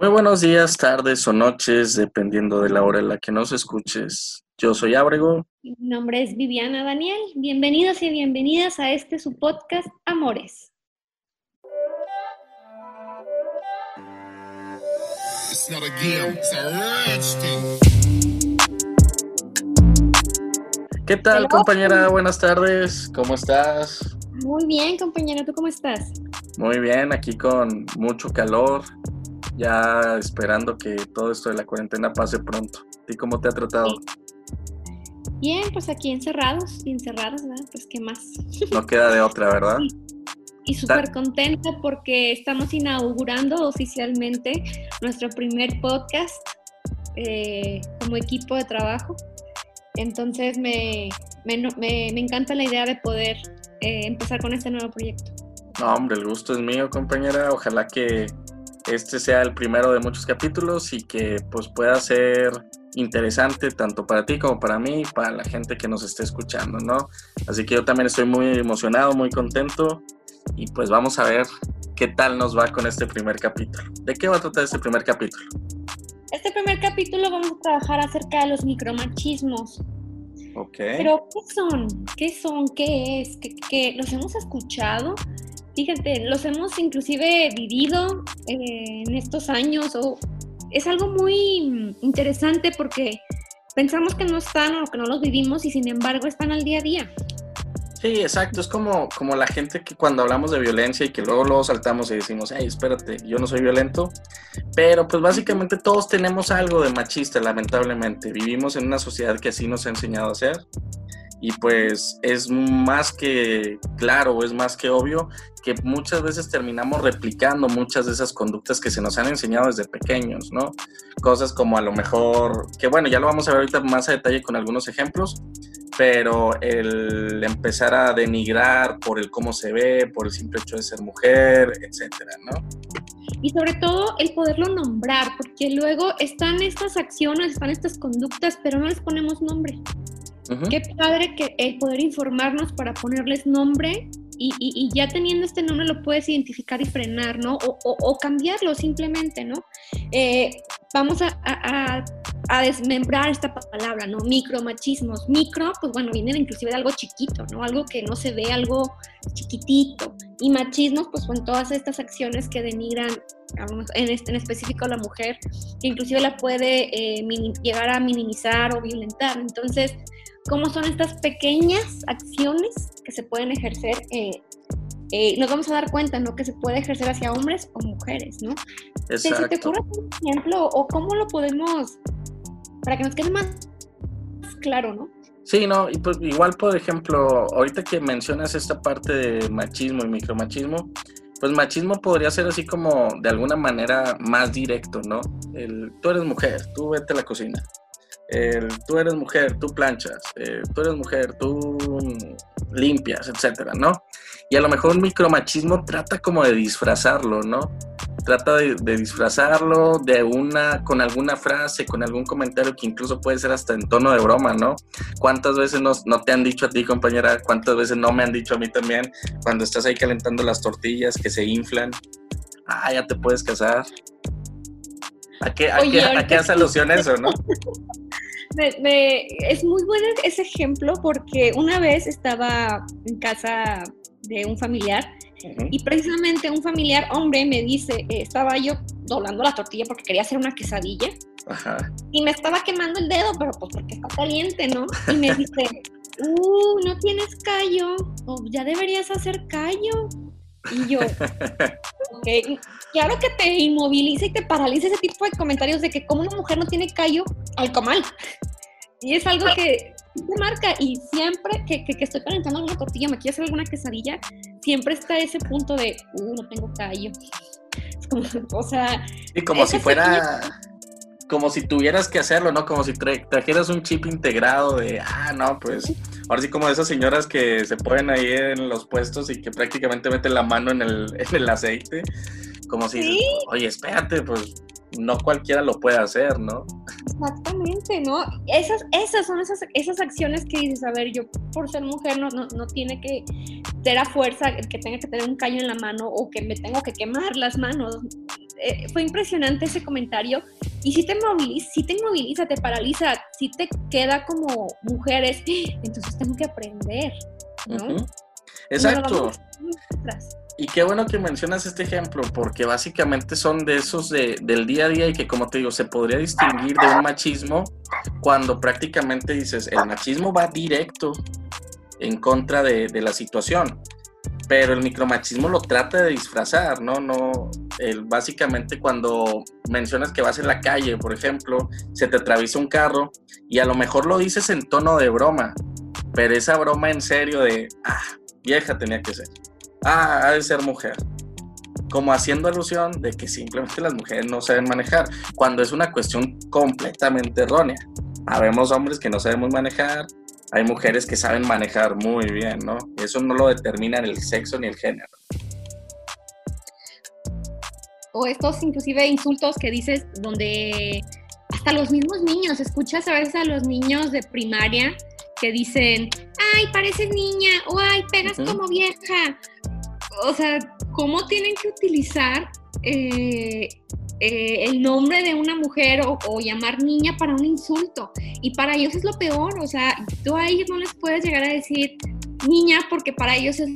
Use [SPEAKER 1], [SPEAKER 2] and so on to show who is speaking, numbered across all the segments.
[SPEAKER 1] Muy buenos días, tardes o noches, dependiendo de la hora en la que nos escuches. Yo soy Ábrego.
[SPEAKER 2] Mi nombre es Viviana Daniel. Bienvenidos y bienvenidas a este su podcast Amores.
[SPEAKER 1] ¿Qué tal, compañera? Buenas tardes. ¿Cómo estás?
[SPEAKER 2] Muy bien, compañero. ¿Tú cómo estás?
[SPEAKER 1] Muy bien, aquí con mucho calor, ya esperando que todo esto de la cuarentena pase pronto. ¿Y cómo te ha tratado?
[SPEAKER 2] Bien, pues aquí encerrados y encerrados, ¿verdad? Pues qué más.
[SPEAKER 1] No queda de otra, ¿verdad?
[SPEAKER 2] Y súper contenta porque estamos inaugurando oficialmente nuestro primer podcast eh, como equipo de trabajo. Entonces me, me, encanta la idea de poder eh, empezar con este nuevo proyecto.
[SPEAKER 1] No, hombre, el gusto es mío, compañera. Ojalá que este sea el primero de muchos capítulos y que pues pueda ser interesante tanto para ti como para mí y para la gente que nos esté escuchando, ¿no? Así que yo también estoy muy emocionado, muy contento y pues vamos a ver qué tal nos va con este primer capítulo. ¿De qué va a tratar este primer capítulo?
[SPEAKER 2] Este primer capítulo vamos a trabajar acerca de los micromachismos.
[SPEAKER 1] Ok.
[SPEAKER 2] Pero, ¿qué son? ¿Qué son? ¿Qué es? ¿Qué, qué? ¿Los hemos escuchado? Fíjate, los hemos inclusive vivido eh, en estos años o es algo muy interesante porque pensamos que no están o que no los vivimos y sin embargo están al día a día.
[SPEAKER 1] Sí, exacto. Es como, como la gente que cuando hablamos de violencia y que luego, luego saltamos y decimos, hey, espérate, yo no soy violento. Pero pues básicamente todos tenemos algo de machista, lamentablemente. Vivimos en una sociedad que así nos ha enseñado a hacer y pues es más que claro, es más que obvio que muchas veces terminamos replicando muchas de esas conductas que se nos han enseñado desde pequeños, ¿no? Cosas como a lo mejor, que bueno, ya lo vamos a ver ahorita más a detalle con algunos ejemplos, pero el empezar a denigrar por el cómo se ve, por el simple hecho de ser mujer, etcétera, ¿no?
[SPEAKER 2] Y sobre todo el poderlo nombrar, porque luego están estas acciones, están estas conductas, pero no les ponemos nombre. Qué padre que poder informarnos para ponerles nombre y, ya teniendo este nombre lo puedes identificar y frenar, ¿no? O, cambiarlo simplemente, ¿no? Eh, vamos a, desmembrar esta palabra, ¿no? Micromachismos. Micro, pues bueno, viene inclusive de algo chiquito, ¿no? Algo que no se ve, algo chiquitito. Y machismos, pues son todas estas acciones que denigran en, este, en específico a la mujer, que inclusive la puede eh, llegar a minimizar o violentar. Entonces, cómo son estas pequeñas acciones que se pueden ejercer. Eh, eh, nos vamos a dar cuenta, ¿no? Que se puede ejercer hacia hombres o mujeres, ¿no?
[SPEAKER 1] Exacto.
[SPEAKER 2] te ocurre un ejemplo o cómo lo podemos, para que nos quede más claro, ¿no?
[SPEAKER 1] Sí, no, y pues igual, por ejemplo, ahorita que mencionas esta parte de machismo y micromachismo, pues machismo podría ser así como de alguna manera más directo, ¿no? El, tú eres mujer, tú vete a la cocina tú eres mujer, tú planchas, eh, tú eres mujer, tú limpias, etcétera, ¿no? Y a lo mejor un micromachismo trata como de disfrazarlo, ¿no? Trata de, disfrazarlo de una, con alguna frase, con algún comentario que incluso puede ser hasta en tono de broma, ¿no? ¿Cuántas veces no, no te han dicho a ti, compañera? ¿Cuántas veces no me han dicho a mí también? Cuando estás ahí calentando las tortillas que se inflan. Ah, ya te puedes casar. ¿A qué, a qué, a qué hace alusión eso, no?
[SPEAKER 2] es muy bueno ese ejemplo porque una vez estaba en casa de un familiar y precisamente un familiar hombre me dice, eh, estaba yo doblando la tortilla porque quería hacer una quesadilla y me estaba quemando el dedo, pero pues porque está caliente, ¿no? Y me dice, uh, no tienes callo, o ya deberías hacer callo. Y yo, ok, claro que te inmoviliza y te paraliza ese tipo de comentarios de que como una mujer no tiene callo al comal. Y es algo que te marca y siempre que, que, estoy calentando alguna tortilla, me quiero hacer alguna quesadilla, siempre está ese punto de, uh, no tengo callo. Es como, o sea...
[SPEAKER 1] Y como si fuera... Como si tuvieras que hacerlo, ¿no? Como si trajeras un chip integrado de, ah, no, pues, ahora sí como de esas señoras que se ponen ahí en los puestos y que prácticamente meten la mano en el, en el aceite. Como si, oye, espérate, pues no cualquiera lo puede hacer, ¿no?
[SPEAKER 2] Exactamente, ¿no? Esas, esas son esas, esas acciones que dices, a ver, yo por ser mujer no, no, no tiene que ser a fuerza que tenga que tener un caño en la mano o que me tengo que quemar las manos. Eh, fue impresionante ese comentario. Y si te moviliza, si te moviliza, te paraliza, si te queda como mujeres, entonces tengo que aprender, ¿no?
[SPEAKER 1] Exacto. Y qué bueno que mencionas este ejemplo, porque básicamente son de esos de, del día a día y que, como te digo, se podría distinguir de un machismo cuando prácticamente dices, el machismo va directo en contra de, de la situación pero el micromachismo lo trata de disfrazar, ¿no? No, el, básicamente cuando mencionas que vas en la calle, por ejemplo, se te atraviesa un carro y a lo mejor lo dices en tono de broma, pero esa broma en serio de, ah, vieja tenía que ser, ah, ha de ser mujer, como haciendo alusión de que simplemente las mujeres no saben manejar, cuando es una cuestión completamente errónea. Habemos hombres que no sabemos manejar, hay mujeres que saben manejar muy bien, ¿no? Eso no lo determina el sexo ni el género.
[SPEAKER 2] O estos inclusive insultos que dices donde hasta los mismos niños, escuchas a veces a los niños de primaria que dicen, ay, pareces niña, o ay, pegas como vieja. O sea, ¿cómo tienen que utilizar eh, eh, el nombre de una mujer o, llamar niña para un insulto. Y para ellos es lo peor, o sea, tú a ellos no les puedes llegar a decir niña porque para ellos es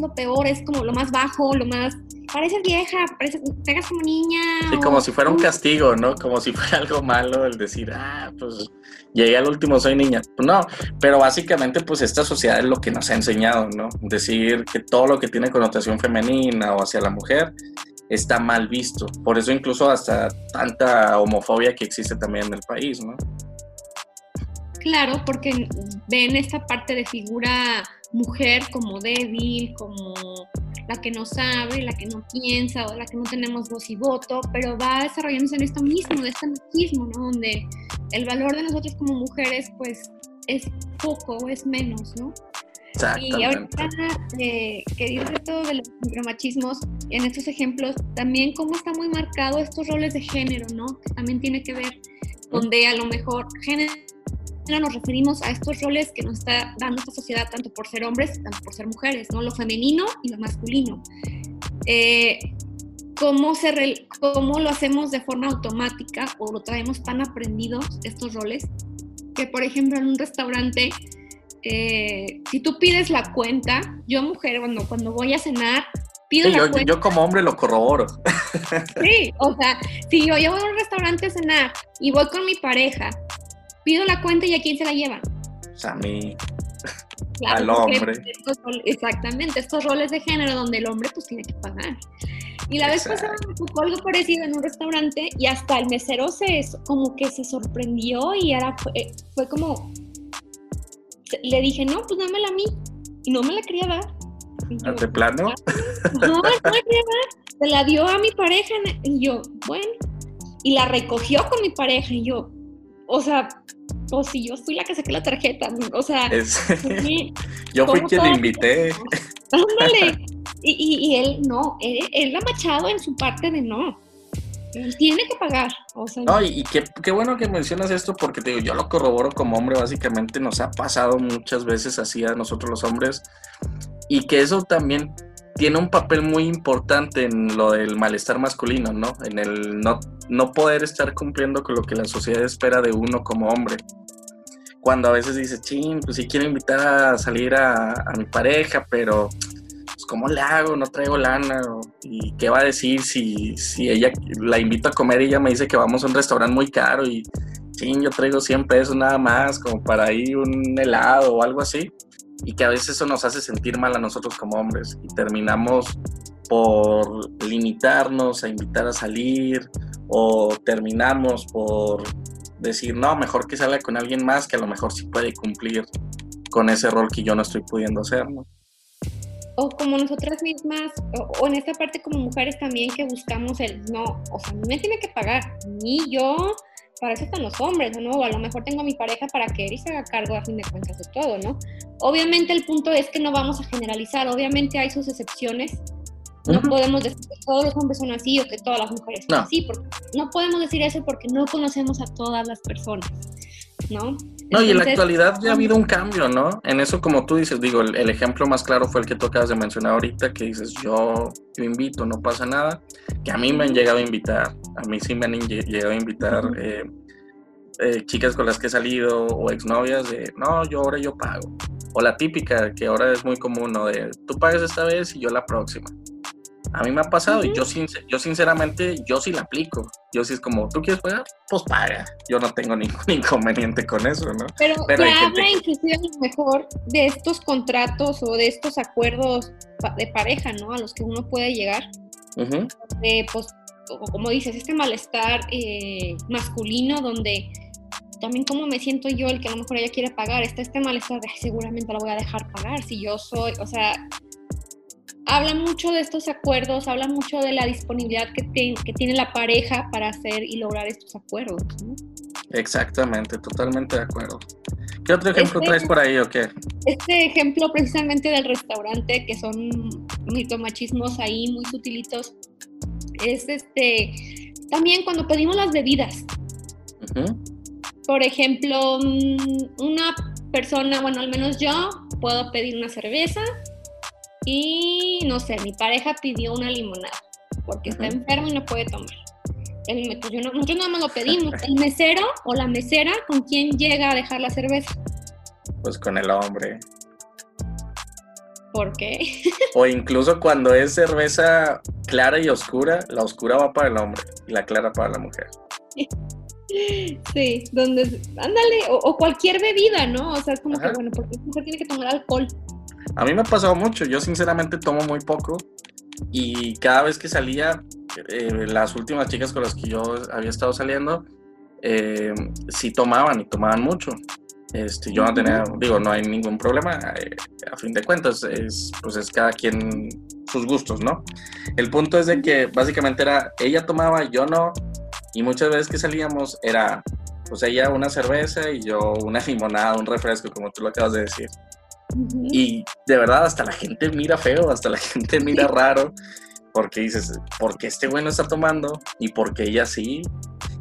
[SPEAKER 2] lo peor, es como lo más bajo, lo más... Pareces vieja, pareces, pegas como niña.
[SPEAKER 1] Sí, como si fuera un castigo, ¿no? Como si fuera algo malo el decir, ah, pues llegué al último, soy niña. Pues no, pero básicamente pues esta sociedad es lo que nos ha enseñado, ¿no? Decir que todo lo que tiene connotación femenina o hacia la mujer está mal visto. Por eso incluso hasta tanta homofobia que existe también en el país, ¿no?
[SPEAKER 2] Claro, porque ven esta parte de figura mujer como débil, como la que no sabe, la que no piensa o la que no tenemos voz y voto, pero va desarrollándose en esto mismo, de este machismo, ¿no? Donde el valor de nosotros como mujeres, pues, es poco o es menos, ¿no? Y ahorita eh, que dices esto de los micromachismos, en estos ejemplos, también cómo está muy marcado estos roles de género, ¿no? Que también tiene que ver, donde a lo mejor género nos referimos a estos roles que nos está dando esta sociedad, tanto por ser hombres, tanto por ser mujeres, ¿no? Lo femenino y lo masculino. Eh, ¿cómo, se ¿Cómo lo hacemos de forma automática o lo traemos tan aprendidos estos roles? Que, por ejemplo, en un restaurante eh, si tú pides la cuenta, yo mujer, cuando, cuando voy a cenar, pido la
[SPEAKER 1] yo,
[SPEAKER 2] cuenta.
[SPEAKER 1] Yo como hombre lo corroboro.
[SPEAKER 2] Sí, o sea, si yo, voy a un restaurante a cenar y voy con mi pareja, pido la cuenta y a quién se la llevan.
[SPEAKER 1] Pues a mí. al hombre.
[SPEAKER 2] exactamente, estos roles de género donde el hombre pues tiene que pagar. Y la vez pasada me tocó algo parecido en un restaurante y hasta el mesero se como que se sorprendió y fue, fue como le dije, no, pues dámela a mí. Y no me la quería dar.
[SPEAKER 1] ¿De plano?
[SPEAKER 2] No, no la quería dar. Se la dio a mi pareja. Y yo, bueno. Y la recogió con mi pareja. Y yo, o sea, pues si yo fui la que saqué la tarjeta. O sea,
[SPEAKER 1] yo fui quien le invité.
[SPEAKER 2] Ándale. Y, y, él no, él, él ha machado en su parte de no tiene que pagar. O sea,
[SPEAKER 1] no, y, qué, bueno que mencionas esto porque te digo, yo lo corroboro como hombre, básicamente nos ha pasado muchas veces así a nosotros los hombres y que eso también tiene un papel muy importante en lo del malestar masculino, ¿no? En el no, no poder estar cumpliendo con lo que la sociedad espera de uno como hombre. Cuando a veces dice, ching, pues si quiero invitar a salir a, a mi pareja, pero pues, ¿cómo le hago? No traigo lana. ¿Y qué va a decir si, si ella la invito a comer y ella me dice que vamos a un restaurante muy caro y sí, yo traigo 100 pesos nada más, como para ir un helado o algo así? Y que a veces eso nos hace sentir mal a nosotros como hombres y terminamos por limitarnos a invitar a salir o terminamos por decir, no, mejor que salga con alguien más que a lo mejor sí puede cumplir con ese rol que yo no estoy pudiendo hacer, ¿no?
[SPEAKER 2] O como nosotras mismas, o, en esta parte como mujeres también que buscamos el no, o sea, no me tiene que pagar, ni yo, para eso están los hombres, ¿no? O a lo mejor tengo a mi pareja para que él se haga cargo a fin de cuentas de todo, ¿no? Obviamente el punto es que no vamos a generalizar, obviamente hay sus excepciones, no podemos decir que todos los hombres son así o que todas las mujeres son así, porque no podemos decir eso porque no conocemos a todas las personas, ¿no?
[SPEAKER 1] No, y en la actualidad ya ha habido un cambio, ¿no? En eso, como tú dices, digo, el, ejemplo más claro fue el que tú acabas de mencionar ahorita, que dices, yo, yo invito, no pasa nada, que a mí me han llegado a invitar, a mí sí me han llegado a invitar eh, eh, chicas con las que he salido o exnovias de, no, yo ahora yo pago. O la típica, que ahora es muy común, ¿no? De, tú pagas esta vez y yo la próxima. A mí me ha pasado y yo, yo sinceramente, yo sí la aplico. Yo sí es como, ¿tú quieres pagar? Pues paga. Yo no tengo ningún inconveniente con eso, ¿no?
[SPEAKER 2] Pero, Pero habla inclusive a lo mejor de estos contratos o de estos acuerdos de pareja, ¿no? A los que uno puede llegar. de, pues, como dices, este malestar eh, masculino donde también cómo me siento yo el que a lo mejor ella quiere pagar, está este malestar de seguramente la voy a dejar pagar si yo soy, o sea, habla mucho de estos acuerdos, habla mucho de la disponibilidad que, que tiene la pareja para hacer y lograr estos acuerdos.
[SPEAKER 1] Exactamente, totalmente de acuerdo. ¿Qué otro ejemplo este traes por ahí o qué?
[SPEAKER 2] Este ejemplo precisamente del restaurante, que son mitomachismos ahí muy sutilitos, es este, también cuando pedimos las bebidas. Por ejemplo, mm, una persona, bueno, al menos yo, puedo pedir una cerveza y no sé, mi pareja pidió una limonada porque está enfermo y no puede tomar. El, pues yo no, nosotros nada más lo pedimos. El mesero o la mesera, ¿con quién llega a dejar la cerveza?
[SPEAKER 1] Pues con el hombre.
[SPEAKER 2] ¿Por qué?
[SPEAKER 1] o incluso cuando es cerveza clara y oscura, la oscura va para el hombre y la clara para la mujer.
[SPEAKER 2] Sí, donde, ándale, o, cualquier bebida, ¿no? O sea, es como que, bueno, porque la mujer tiene que tomar alcohol.
[SPEAKER 1] A mí me ha pasado mucho, yo sinceramente tomo muy poco y cada vez que salía, eh, las últimas chicas con las que yo había estado saliendo, eh, sí tomaban y tomaban mucho. Este, yo no tenía, digo, no hay ningún problema, eh, a fin de cuentas, es, pues es cada quien sus gustos, ¿no? El punto es de que básicamente era, ella tomaba, yo no, y muchas veces que salíamos era, pues ella una cerveza y yo una limonada, un refresco, como tú lo acabas de decir. Y de verdad, hasta la gente mira feo, hasta la gente mira raro, porque dices, ¿por qué este güey no está tomando? Y porque ella sí.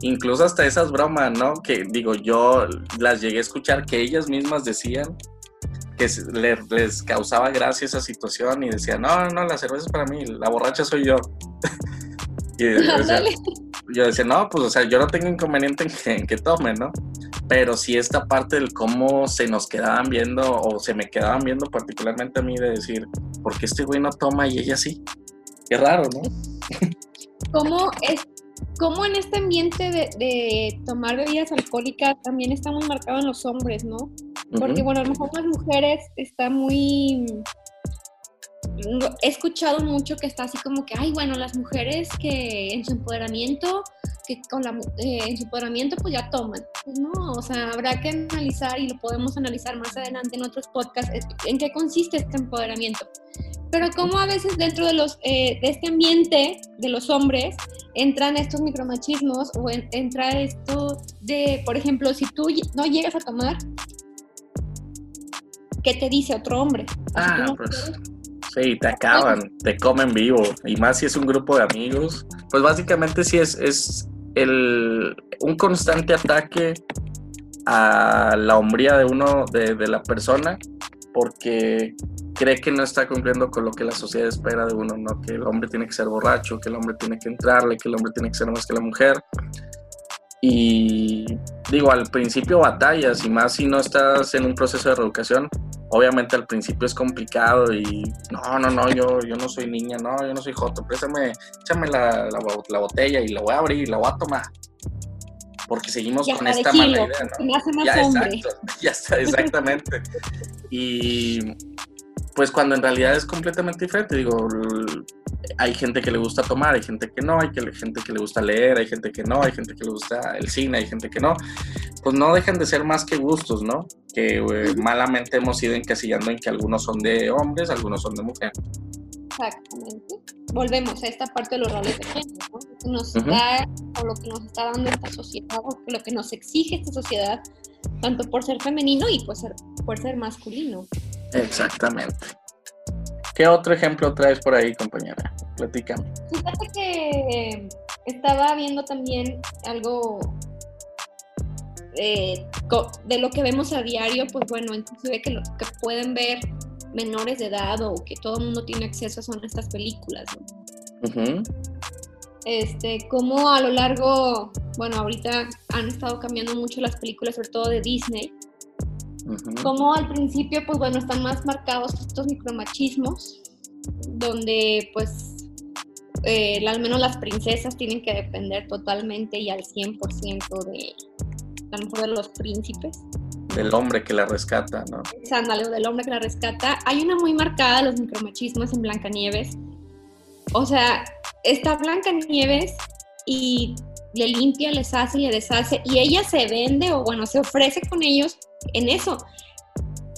[SPEAKER 1] Incluso hasta esas bromas, ¿no? Que digo, yo las llegué a escuchar que ellas mismas decían que les, causaba gracia esa situación y decían, no, no, la cerveza es para mí, la borracha soy yo. y yo decía, no, pues, o sea, yo no tengo inconveniente en que, en que tome, ¿no? pero sí esta parte del cómo se nos quedaban viendo o se me quedaban viendo particularmente a mí de decir, ¿por qué este güey no toma y ella sí? Qué raro, ¿no?
[SPEAKER 2] ¿Cómo, es, cómo en este ambiente de, tomar bebidas alcohólicas también está muy marcado en los hombres, ¿no? Porque, bueno, a lo mejor las mujeres está muy he escuchado mucho que está así como que, ay, bueno, las mujeres que en su empoderamiento que con la, eh, en su empoderamiento pues ya toman. Pues no, o sea, habrá que analizar y lo podemos analizar más adelante en otros podcasts, en qué consiste este empoderamiento. Pero como a veces dentro de, los, eh, de este ambiente de los hombres entran estos micromachismos o entra esto de, por ejemplo, si tú no llegas a tomar, ¿qué te dice otro hombre?
[SPEAKER 1] Ah, pues... Sí, te acaban, te comen vivo. Y más si es un grupo de amigos. Pues básicamente sí es, es el, un constante ataque a la hombría de uno, de, de, la persona, porque cree que no está cumpliendo con lo que la sociedad espera de uno, ¿no? Que el hombre tiene que ser borracho, que el hombre tiene que entrarle, que el hombre tiene que ser más que la mujer. Y digo, al principio batallas, y más si no estás en un proceso de reeducación, obviamente al principio es complicado y no, no, no, yo, yo no soy niña, no, yo no soy joto, préstame, échame la, la, botella y la voy a abrir y la voy a tomar. Porque seguimos con esta mala idea, ¿no? Ya, exacto, ya está, exactamente. y pues cuando en realidad es completamente diferente, digo, hay gente que le gusta tomar, hay gente que no, hay gente que le gusta leer, hay gente que no, hay gente que le gusta el cine, hay gente que no, pues no dejan de ser más que gustos, ¿no? Que eh, malamente hemos ido encasillando en que algunos son de hombres, algunos son de mujeres.
[SPEAKER 2] Exactamente. Volvemos a esta parte de los roles de género, ¿no? Lo que nos da, o lo que nos está dando esta sociedad, o lo que nos exige esta sociedad, tanto por ser femenino y por ser, por ser masculino.
[SPEAKER 1] Exactamente. ¿Qué otro ejemplo traes por ahí, compañera? Platícame.
[SPEAKER 2] Fíjate que estaba viendo también algo eh, de lo que vemos a diario, pues bueno, inclusive que, lo, que pueden ver menores de edad o que todo el mundo tiene acceso son estas películas. ¿no? Este, como a lo largo, bueno, ahorita han estado cambiando mucho las películas, sobre todo de Disney. Como al principio, pues bueno, están más marcados estos micromachismos, donde pues eh, al menos las princesas tienen que depender totalmente y al 100% de, a lo mejor de los príncipes.
[SPEAKER 1] Del hombre que la rescata, ¿no?
[SPEAKER 2] Sándalo, del hombre que la rescata. Hay una muy marcada de los micromachismos en Blancanieves. O sea, está Blancanieves y le limpia, les hace le deshace, y ella se vende o bueno, se ofrece con ellos en eso.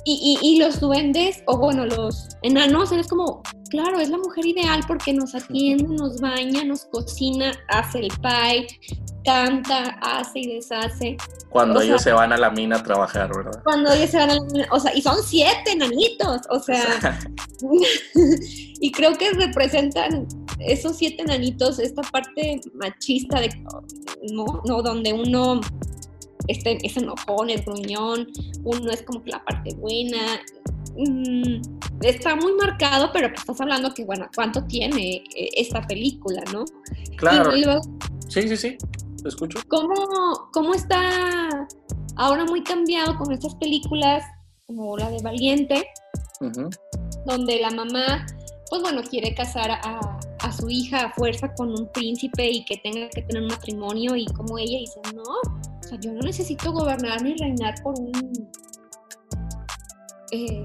[SPEAKER 2] Y, y, los duendes, o bueno, los enanos, es como, claro, es la mujer ideal porque nos atiende, nos baña, nos cocina, hace el pie, canta, hace y deshace.
[SPEAKER 1] Cuando ellos se van a la mina a trabajar, ¿verdad?
[SPEAKER 2] Cuando ellos se van a la mina, o sea, y son siete enanitos, o sea, y creo que representan esos siete enanitos, esta parte machista de, ¿no? ¿no? Donde uno este, es enojón, es gruñón, uno es como que la parte buena. Mm, está muy marcado, pero pues estás hablando que, bueno, ¿cuánto tiene eh, esta película, no?
[SPEAKER 1] Claro. sí, sí, sí, te escucho.
[SPEAKER 2] ¿Cómo, ¿Cómo está ahora muy cambiado con estas películas como la de Valiente, donde la mamá, pues bueno, quiere casar a, a su hija a fuerza con un príncipe y que tenga que tener un matrimonio y como ella dice, no, sea, yo no necesito gobernar ni reinar por un... Eh,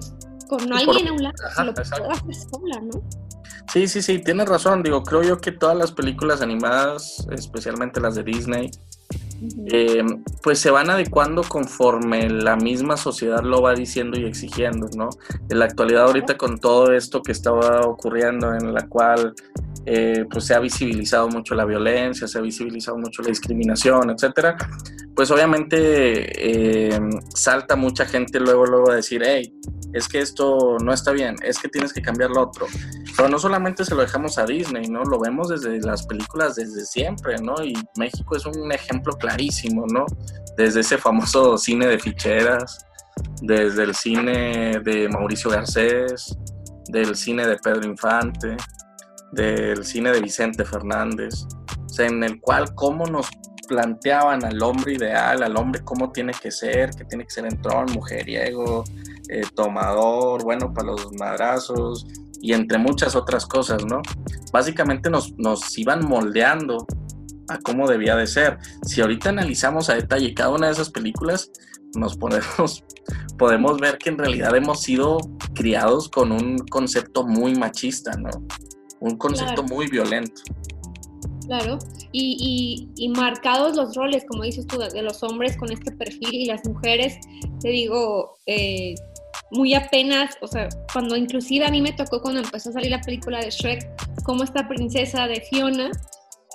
[SPEAKER 2] con alguien a un lado, lo puedo hacer sola, ¿no?
[SPEAKER 1] Sí, sí, sí, tienes razón. Digo, creo yo que todas las películas animadas, especialmente las de Disney, eh, pues se van adecuando conforme la misma sociedad lo va diciendo y exigiendo, ¿no? En la actualidad ahorita con todo esto que estaba ocurriendo en la cual eh, pues se ha visibilizado mucho la violencia, se ha visibilizado mucho la discriminación, etcétera, pues obviamente eh, salta mucha gente luego, luego a decir, hey, es que esto no está bien, es que tienes que cambiar lo otro. Pero no solamente se lo dejamos a Disney, ¿no? Lo vemos desde las películas desde siempre, ¿no? Y México es un ejemplo clarísimo, ¿no? Desde ese famoso cine de ficheras, desde el cine de Mauricio Garcés, del cine de Pedro Infante, del cine de Vicente Fernández, o sea, en el cual cómo nos planteaban al hombre ideal, al hombre cómo tiene que ser, que tiene que ser entrón, mujeriego, eh, tomador, bueno para los madrazos y entre muchas otras cosas, ¿no? Básicamente nos, nos iban moldeando a cómo debía de ser. Si ahorita analizamos a detalle cada una de esas películas, nos podemos, podemos ver que en realidad hemos sido criados con un concepto muy machista, ¿no? Un concepto muy violento.
[SPEAKER 2] Claro, y, y, marcados los roles, como dices tú, de los hombres con este perfil y las mujeres, te digo, eh, muy apenas, o sea, cuando inclusive a mí me tocó cuando empezó a salir la película de Shrek, como esta princesa de Fiona,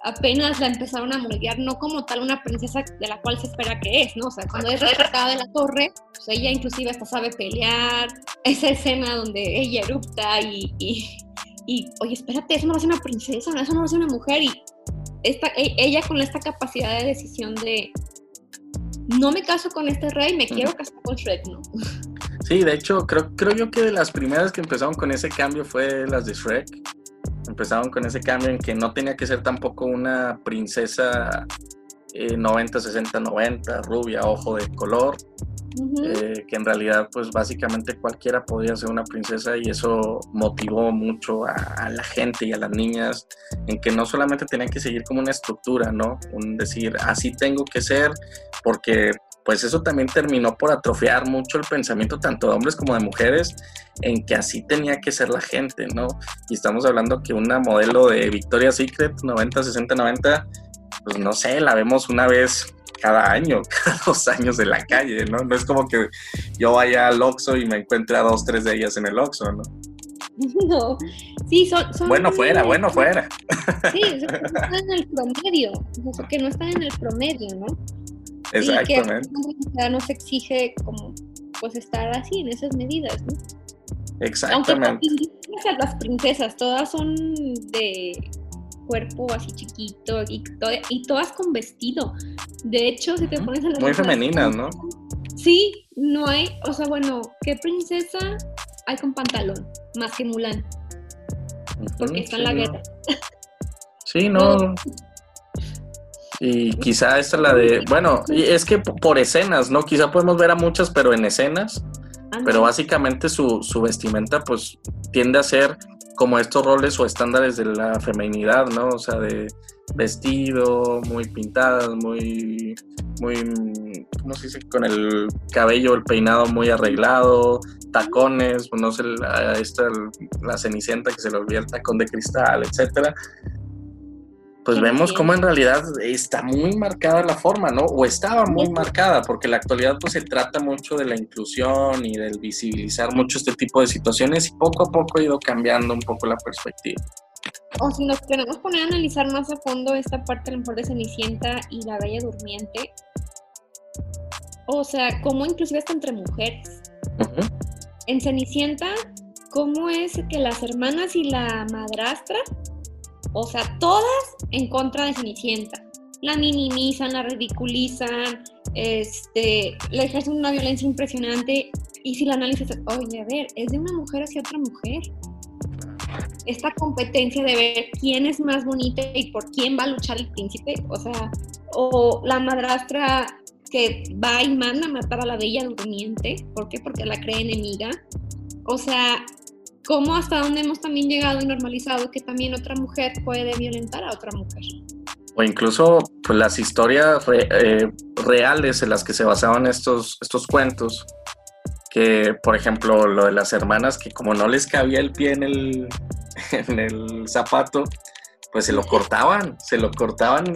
[SPEAKER 2] apenas la empezaron a moldear, no como tal una princesa de la cual se espera que es, ¿no? O sea, cuando es rescatada de la torre, pues ella inclusive hasta sabe pelear, esa escena donde ella erupta y, y, oye, espérate, eso no va a ser una princesa, eso no va a ser una mujer, y esta, e, ella con esta capacidad de decisión de, no me caso con este rey, me quiero casar con Shrek, ¿no?
[SPEAKER 1] Sí, de hecho, creo, creo yo que de las primeras que empezaron con ese cambio fue las de Shrek. Empezaron con ese cambio en que no tenía que ser tampoco una princesa 90, 60, 90, rubia, ojo de color, eh, que en realidad pues básicamente cualquiera podía ser una princesa y eso motivó mucho a, la gente y a las niñas en que no solamente tenían que seguir como una estructura, ¿no? Un decir, así tengo que ser, porque pues eso también terminó por atrofiar mucho el pensamiento tanto de hombres como de mujeres en que así tenía que ser la gente, ¿no? Y estamos hablando que una modelo de Victoria's Secret 90, 60, 90, pues no sé, la vemos una vez cada año, cada dos años en la calle, ¿no? No es como que yo vaya al Oxxo y me encuentre a dos, tres de ellas en el Oxxo, ¿no?
[SPEAKER 2] No, sí, son...
[SPEAKER 1] bueno fuera, bueno fuera.
[SPEAKER 2] Sí, no están en el promedio, que no están en el promedio, ¿no?
[SPEAKER 1] Exactamente.
[SPEAKER 2] Y que no se exige como pues estar así en esas medidas, ¿no?
[SPEAKER 1] Exactamente.
[SPEAKER 2] Aunque las princesas todas son de cuerpo así chiquito y, y todas con vestido. De hecho, si te pones a
[SPEAKER 1] la Muy femeninas, ¿no?
[SPEAKER 2] Sí, no hay, o sea, bueno, ¿qué princesa hay con pantalón? Más que Mulan. Porque está en la guerra.
[SPEAKER 1] Sí, no. Y quizá esta es la de, bueno, es que por escenas, ¿no? Quizá podemos ver a muchas, pero en escenas. Pero básicamente su, su vestimenta pues tiende a ser como estos roles o estándares de la feminidad, ¿no? O sea, de vestido, muy pintadas, muy, muy, ¿cómo se dice? Con el cabello, el peinado muy arreglado, tacones, pues no sé, la, esta, la cenicienta que se le olvida el tacón de cristal, etcétera pues vemos cómo en realidad está muy marcada la forma, ¿no? O estaba muy marcada, porque en la actualidad pues se trata mucho de la inclusión y del visibilizar mucho este tipo de situaciones y poco a poco ha ido cambiando un poco la perspectiva.
[SPEAKER 2] O si nos queremos poner a analizar más a fondo esta parte a lo mejor de Cenicienta y la Bella Durmiente, o sea, cómo inclusive está entre mujeres. En Cenicienta, ¿cómo es que las hermanas y la madrastra o sea, todas en contra de Cenicienta. La minimizan, la ridiculizan, este, le ejercen una violencia impresionante. Y si la analizas, oye, a ver, es de una mujer hacia otra mujer. Esta competencia de ver quién es más bonita y por quién va a luchar el príncipe, o sea, o la madrastra que va y manda a matar a la bella durmiente, ¿por qué? Porque la cree enemiga. O sea, cómo hasta dónde hemos también llegado y normalizado que también otra mujer puede violentar a otra mujer.
[SPEAKER 1] O incluso pues, las historias eh, reales en las que se basaban estos, estos cuentos, que por ejemplo lo de las hermanas que como no les cabía el pie en el, en el zapato, pues se lo cortaban, se lo cortaban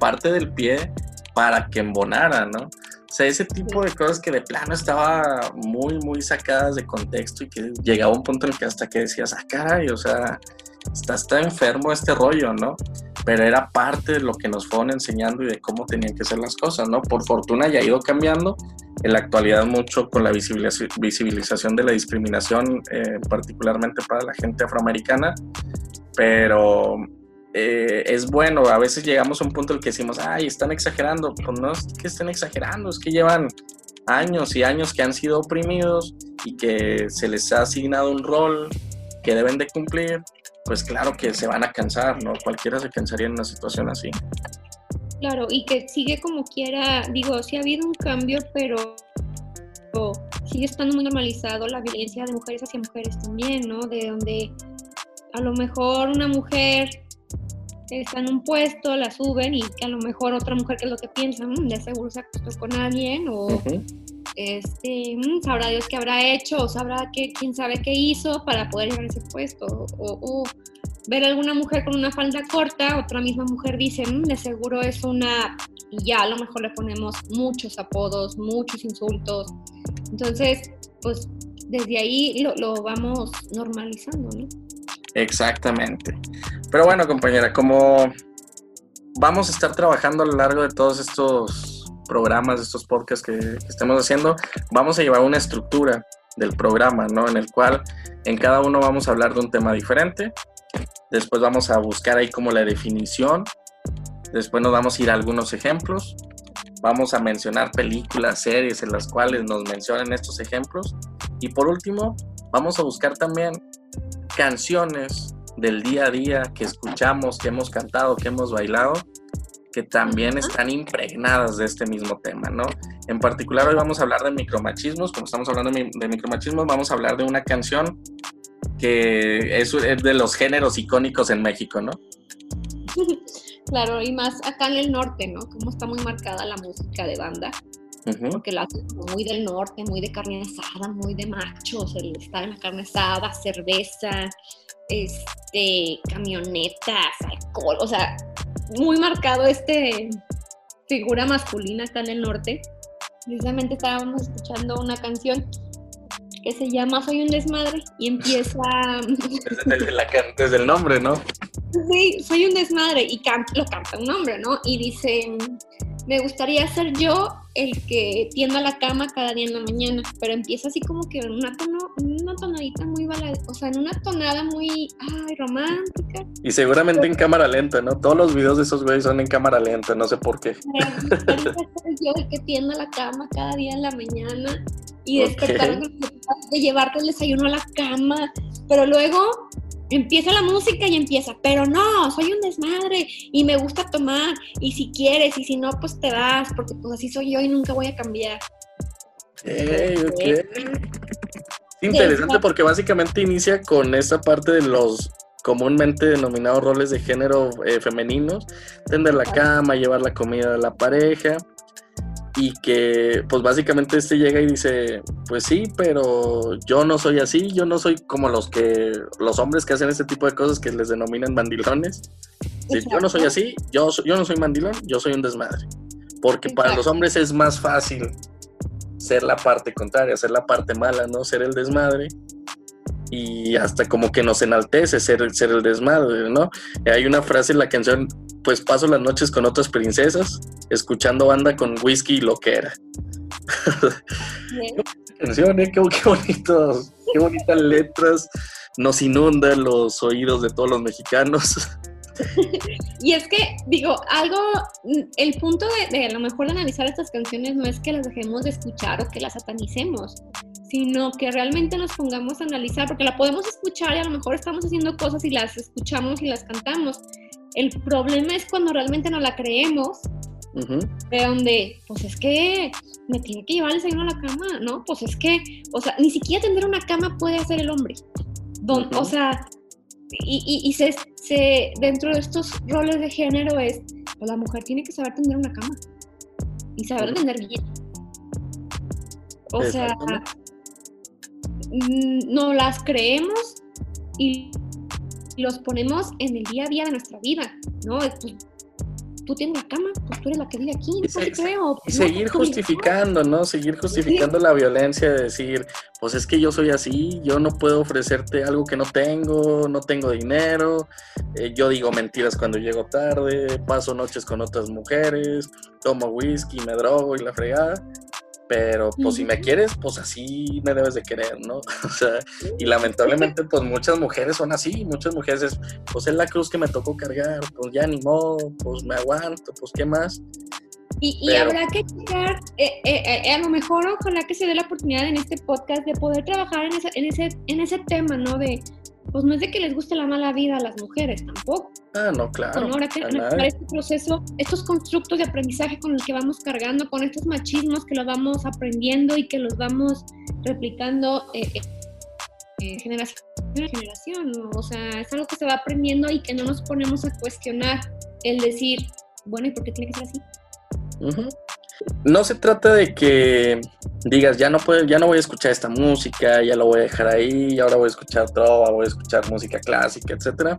[SPEAKER 1] parte del pie para que embonara, ¿no? O sea, ese tipo de cosas que de plano estaba muy, muy sacadas de contexto y que llegaba un punto en el que hasta que decías, ah, caray, o sea, está, está enfermo este rollo, ¿no? Pero era parte de lo que nos fueron enseñando y de cómo tenían que ser las cosas, ¿no? Por fortuna ya ha ido cambiando en la actualidad mucho con la visibilización de la discriminación, eh, particularmente para la gente afroamericana, pero eh, es bueno. A veces llegamos a un punto en el que decimos, ay, están exagerando. Pues no es que estén exagerando, es que llevan años y años que han sido oprimidos y que se les ha asignado un rol que deben de cumplir. Pues claro que se van a cansar, ¿no? Cualquiera se cansaría en una situación así.
[SPEAKER 2] Claro, y que sigue como quiera, digo, sí ha habido un cambio, pero sigue estando muy normalizado la violencia de mujeres hacia mujeres también, ¿no? De donde a lo mejor una mujer está en un puesto, la suben y que a lo mejor otra mujer que es lo que piensa, mm, de seguro se acostó con alguien o este, mm, sabrá Dios qué habrá hecho o sabrá que, quién sabe qué hizo para poder llegar a ese puesto o, ver a alguna mujer con una falda corta, otra misma mujer dice, mm, de seguro es una, y ya a lo mejor le ponemos muchos apodos, muchos insultos. Entonces, pues desde ahí lo, lo vamos normalizando, ¿no?
[SPEAKER 1] Exactamente. Pero bueno, compañera, como vamos a estar trabajando a lo largo de todos estos programas, estos podcasts que, estemos haciendo, vamos a llevar una estructura del programa, ¿no? En el cual en cada uno vamos a hablar de un tema diferente. Después vamos a buscar ahí como la definición. Después nos vamos a ir a algunos ejemplos. Vamos a mencionar películas, series en las cuales nos mencionen estos ejemplos. Y por último, vamos a buscar también canciones del día a día que escuchamos, que hemos cantado, que hemos bailado, que también están impregnadas de este mismo tema, ¿no? En particular hoy vamos a hablar de micromachismos, como estamos hablando de micromachismos, vamos a hablar de una canción que es de los géneros icónicos en México, ¿no?
[SPEAKER 2] Claro, y más acá en el norte, ¿no? Como está muy marcada la música de banda porque la hacen muy del norte, muy de carne asada, muy de machos, el estar en la carne asada, cerveza, este, camionetas, alcohol, o sea, muy marcado este figura masculina acá en el norte. Precisamente estábamos escuchando una canción que se llama Soy un desmadre y empieza...
[SPEAKER 1] Desde, desde el nombre, ¿no?
[SPEAKER 2] Sí, soy un desmadre y lo canta un hombre, ¿no? Y dice, me gustaría ser yo el que tienda la cama cada día en la mañana, pero empieza así como que en una, tono, una tonadita muy balada, o sea, en una tonada muy, ay, romántica.
[SPEAKER 1] Y seguramente en cámara lenta, ¿no? Todos los videos de esos güeyes son en cámara lenta, no sé por qué.
[SPEAKER 2] yo el que tienda la cama cada día en la mañana y despertar de llevarte el desayuno a la cama, pero luego empieza la música y empieza, pero no, soy un desmadre y me gusta tomar y si quieres y si no, pues te vas, porque pues así soy yo y nunca voy a cambiar.
[SPEAKER 1] Interesante porque básicamente inicia con esa parte de los comúnmente denominados roles de género eh, femeninos, tender la cama, llevar la comida a la pareja, y que pues básicamente este llega y dice, pues sí, pero yo no soy así, yo no soy como los que los hombres que hacen este tipo de cosas que les denominan mandilones. yo no soy así, yo, yo no soy mandilón, yo soy un desmadre. Porque para los hombres es más fácil ser la parte contraria, ser la parte mala, ¿no? Ser el desmadre y hasta como que nos enaltece ser, ser el desmadre, ¿no? Hay una frase en la canción, pues paso las noches con otras princesas, escuchando banda con whisky y lo que era. canción, ¿eh? qué, bonitos, qué bonitas letras, nos inundan los oídos de todos los mexicanos.
[SPEAKER 2] y es que, digo, algo, el punto de, de, a lo mejor de analizar estas canciones no es que las dejemos de escuchar o que las satanicemos, sino que realmente nos pongamos a analizar, porque la podemos escuchar y a lo mejor estamos haciendo cosas y las escuchamos y las cantamos. El problema es cuando realmente no la creemos, de donde, pues es que me tiene que llevar el desayuno a la cama, ¿no? Pues es que, o sea, ni siquiera tender una cama puede hacer el hombre. O sea, y, y, se, se, dentro de estos roles de género es, pues la mujer tiene que saber tender una cama y saber tender bien. O sea, no las creemos y los ponemos en el día a día de nuestra vida, ¿no? Pues, tú tienes la cama, pues tú eres la que vive aquí, no creo.
[SPEAKER 1] Y seguir justificando, ¿no? Seguir justificando la violencia de decir, pues es que yo soy así, yo no puedo ofrecerte algo que no tengo, no tengo dinero, eh, yo digo mentiras cuando llego tarde, paso noches con otras mujeres, tomo whisky, me drogo y la fregada pero pues si me quieres, pues así me debes de querer, ¿no? O sea, y lamentablemente pues muchas mujeres son así, muchas mujeres es, pues es la cruz que me tocó cargar, pues ya ni modo, pues me aguanto, pues qué más.
[SPEAKER 2] Y, habrá que checar, eh, eh, eh, a lo mejor ojalá que se dé la oportunidad en este podcast de poder trabajar en, en, ese, en ese tema, ¿no? De, pues no es de que les guste la mala vida a las mujeres tampoco.
[SPEAKER 1] Ah, no, claro.
[SPEAKER 2] ahora que para este proceso, estos constructos de aprendizaje con los que vamos cargando, con estos machismos que los vamos aprendiendo y que los vamos replicando eh, eh, eh generación a generación. O sea, es algo que se va aprendiendo y que no nos ponemos a cuestionar el decir, bueno, ¿y por qué tiene que ser así?
[SPEAKER 1] No se trata de que digas, ya no puedo, ya no voy a escuchar esta música, ya lo voy a dejar ahí, ahora voy a escuchar trova, voy a escuchar música clásica, etcétera.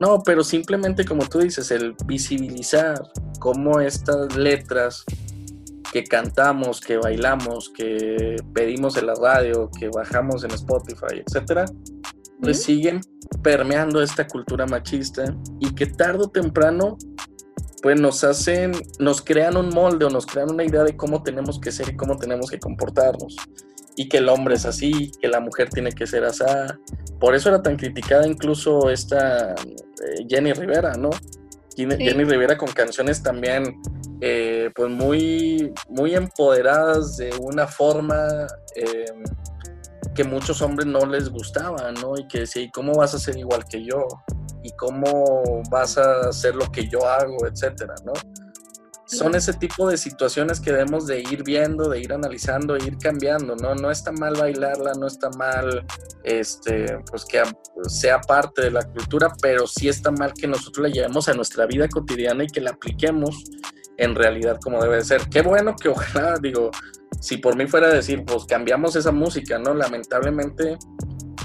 [SPEAKER 1] No, pero simplemente como tú dices, el visibilizar cómo estas letras que cantamos, que bailamos, que pedimos en la radio, que bajamos en Spotify, etcétera, pues siguen permeando esta cultura machista y que tarde o temprano pues nos hacen, nos crean un molde o nos crean una idea de cómo tenemos que ser y cómo tenemos que comportarnos. Y que el hombre es así, que la mujer tiene que ser así. Por eso era tan criticada incluso esta eh, Jenny Rivera, ¿no? Jenny, Rivera con canciones también eh, pues muy, muy empoderadas de una forma em, que muchos hombres no les gustaba, ¿no? Y que decía, ¿y cómo vas a ser igual que yo? y cómo vas a hacer lo que yo hago, etcétera, ¿no? Son ese tipo de situaciones que debemos de ir viendo, de ir analizando, de ir cambiando, ¿no? No está mal bailarla, no está mal, este, pues que sea parte de la cultura, pero sí está mal que nosotros la llevemos a nuestra vida cotidiana y que la apliquemos en realidad como debe ser. Qué bueno que ojalá, digo, si por mí fuera a decir, pues cambiamos esa música, ¿no? Lamentablemente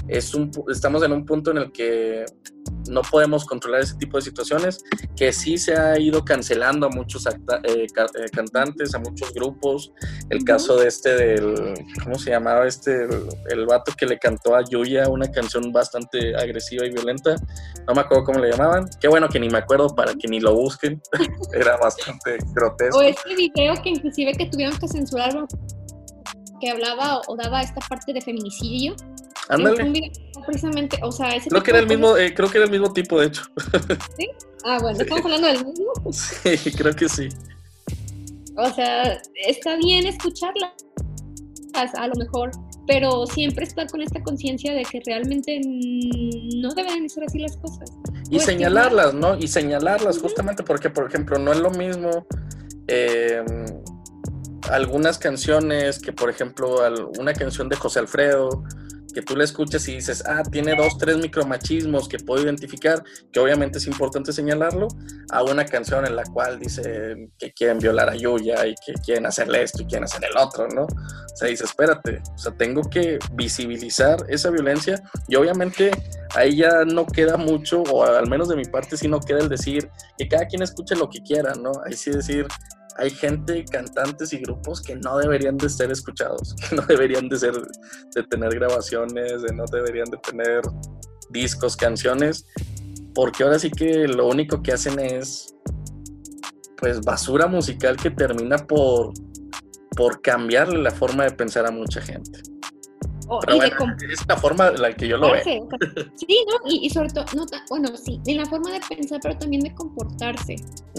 [SPEAKER 1] es un, estamos en un punto en el que no podemos controlar ese tipo de situaciones, que sí se ha ido cancelando a muchos eh, eh, cantantes, a muchos grupos. El caso de este del, ¿cómo se llamaba este? El, vato que le cantó a Yuya una canción bastante agresiva y violenta. No me acuerdo cómo le llamaban. Qué bueno que ni me acuerdo para que ni lo busquen. Era bastante grotesco.
[SPEAKER 2] O este video que inclusive que tuvieron que censurarlo que hablaba o daba esta parte de feminicidio.
[SPEAKER 1] Ándale.
[SPEAKER 2] Precisamente, o sea,
[SPEAKER 1] creo que era el mismo, eh, creo que era el mismo tipo, de hecho.
[SPEAKER 2] ¿Sí? Ah, bueno, ¿estamos hablando del mismo?
[SPEAKER 1] Sí, creo que sí.
[SPEAKER 2] O sea, está bien escucharla, a lo mejor, pero siempre estar con esta conciencia de que realmente no deben ser así las cosas.
[SPEAKER 1] Y señalarlas, ¿no? Y señalarlas, justamente porque, por ejemplo, no es lo mismo eh, algunas canciones que, por ejemplo, una canción de José Alfredo, que tú la escuchas y dices, ah, tiene dos, tres micromachismos que puedo identificar, que obviamente es importante señalarlo, a una canción en la cual dice que quieren violar a Yuya y que quieren hacerle esto y quieren hacer el otro, ¿no? O sea, dice, espérate, o sea, tengo que visibilizar esa violencia y obviamente ahí ya no queda mucho, o al menos de mi parte sí no queda el decir que cada quien escuche lo que quiera, ¿no? Ahí sí decir, hay gente, cantantes y grupos que no deberían de ser escuchados, que no deberían de ser, de tener grabaciones, de no deberían de tener discos, canciones, porque ahora sí que lo único que hacen es pues basura musical que termina por, por cambiarle la forma de pensar a mucha gente. Oh, es la forma en la que yo lo veo.
[SPEAKER 2] Sí, ¿no? Y, sobre todo, no bueno, sí, en la forma de pensar, pero también de comportarse.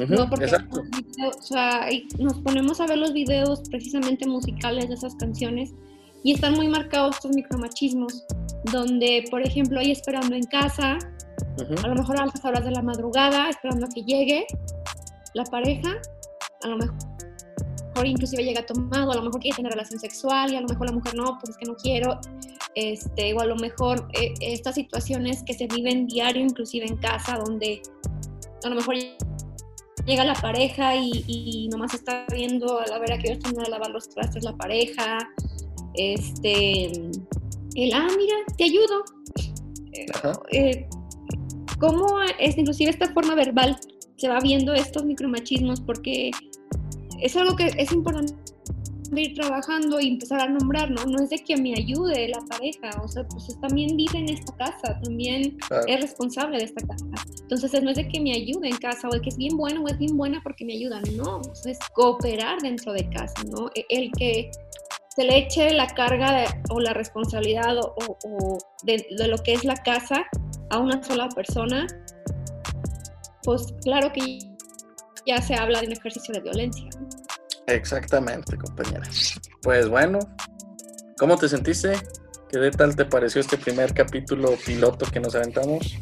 [SPEAKER 2] ¿no? Porque o sea, nos ponemos a ver los videos precisamente musicales de esas canciones y están muy marcados estos micromachismos, donde, por ejemplo, hay esperando en casa, a lo mejor a las horas de la madrugada, esperando a que llegue la pareja, a lo mejor inclusive llega tomado, a lo mejor quiere tener relación sexual y a lo mejor la mujer no, pues es que no quiero, este, o a lo mejor eh, estas situaciones que se viven diario, inclusive en casa, donde a lo mejor llega la pareja y, nomás está viendo a la vera que están a lavar los trastes la pareja, este, el, ah, mira, te ayudo. Eh, ¿Cómo es, inclusive esta forma verbal se va viendo estos micromachismos? Porque es algo que es importante ir trabajando y empezar a nombrar, ¿no? No es de que me ayude la pareja, o sea, pues también vive en esta casa, también es responsable de esta casa. Entonces no es de que me ayude en casa o de que es bien bueno o es bien buena porque me ayudan, no, es cooperar dentro de casa, ¿no? E, el que se le eche la carga o la responsabilidad o, de, de lo que es la casa a una sola persona, pues claro que ya se habla de un ejercicio de violencia.
[SPEAKER 1] Exactamente, compañera. Pues bueno, ¿cómo te sentiste? ¿Qué tal te pareció este primer capítulo piloto que nos aventamos?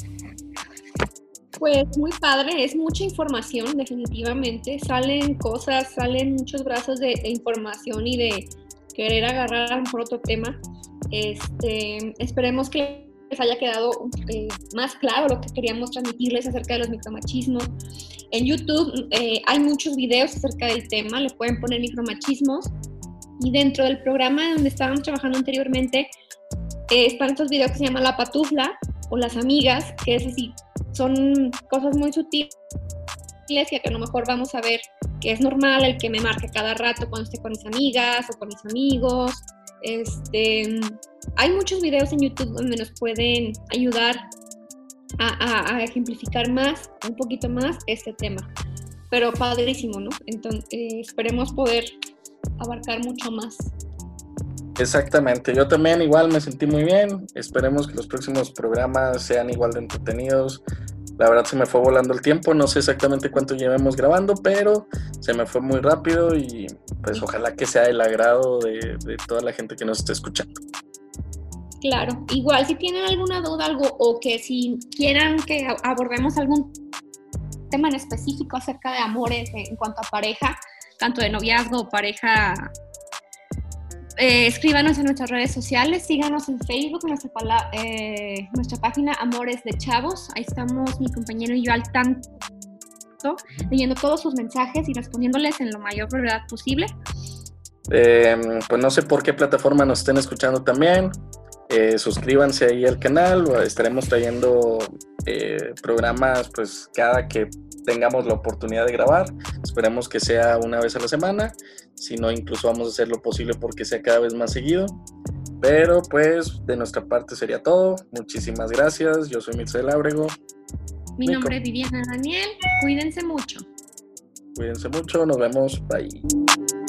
[SPEAKER 2] Pues muy padre, es mucha información definitivamente, salen cosas, salen muchos brazos de, información y de querer agarrar a por otro tema. Este, esperemos que les haya quedado eh, más claro lo que queríamos transmitirles acerca de los micromachismos. En YouTube eh, hay muchos videos acerca del tema, le pueden poner micromachismos. Y dentro del programa donde estábamos trabajando anteriormente, eh, están estos videos que se llaman La Patufla o Las Amigas, que es así, son cosas muy sutiles que a lo mejor vamos a ver es normal el que me marque cada rato cuando esté con mis amigas o con mis amigos. Este, hay muchos videos en YouTube donde nos pueden ayudar a, ejemplificar más, un poquito más este tema. Pero padrísimo, ¿no? Entonces, eh, esperemos poder abarcar mucho más.
[SPEAKER 1] Exactamente, yo también igual me sentí muy bien, esperemos que los próximos programas sean igual de entretenidos. La verdad se me fue volando el tiempo, no sé exactamente cuánto llevemos grabando, pero se me fue muy rápido y pues ojalá que sea el agrado de, de toda la gente que nos esté escuchando.
[SPEAKER 2] Claro, igual si tienen alguna duda algo o que si quieran que abordemos algún tema en específico acerca de amores en cuanto a pareja, tanto de noviazgo o pareja, eh, escríbanos en nuestras redes sociales, síganos en Facebook, nuestra, eh, nuestra página Amores de Chavos, ahí estamos mi compañero y yo al tanto, leyendo todos sus mensajes y respondiéndoles en lo mayor brevedad posible.
[SPEAKER 1] Eh, pues no sé por qué plataforma nos estén escuchando también. Eh, suscríbanse ahí al canal, estaremos trayendo eh, programas pues cada que tengamos la oportunidad de grabar. Esperemos que sea una vez a la semana, si no incluso vamos a hacer lo posible porque sea cada vez más seguido. Pero pues de nuestra parte sería todo. Muchísimas gracias. Yo soy Mircea Ábrego.
[SPEAKER 2] Mi nombre es Viviana Daniel. Cuídense mucho.
[SPEAKER 1] Cuídense mucho. Nos vemos. Bye.